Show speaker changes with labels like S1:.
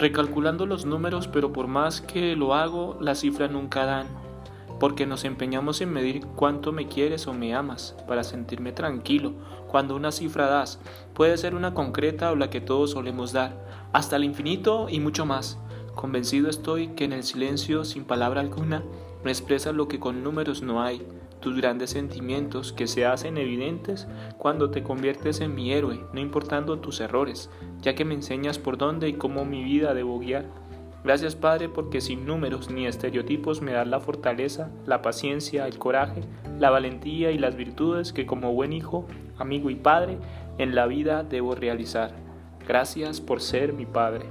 S1: recalculando los números, pero por más que lo hago, las cifras nunca dan, porque nos empeñamos en medir cuánto me quieres o me amas, para sentirme tranquilo. Cuando una cifra das, puede ser una concreta o la que todos solemos dar, hasta el infinito y mucho más. Convencido estoy que en el silencio, sin palabra alguna, me expresas lo que con números no hay, tus grandes sentimientos que se hacen evidentes cuando te conviertes en mi héroe, no importando tus errores, ya que me enseñas por dónde y cómo mi vida debo guiar. Gracias Padre porque sin números ni estereotipos me das la fortaleza, la paciencia, el coraje, la valentía y las virtudes que como buen hijo, amigo y padre en la vida debo realizar. Gracias por ser mi Padre.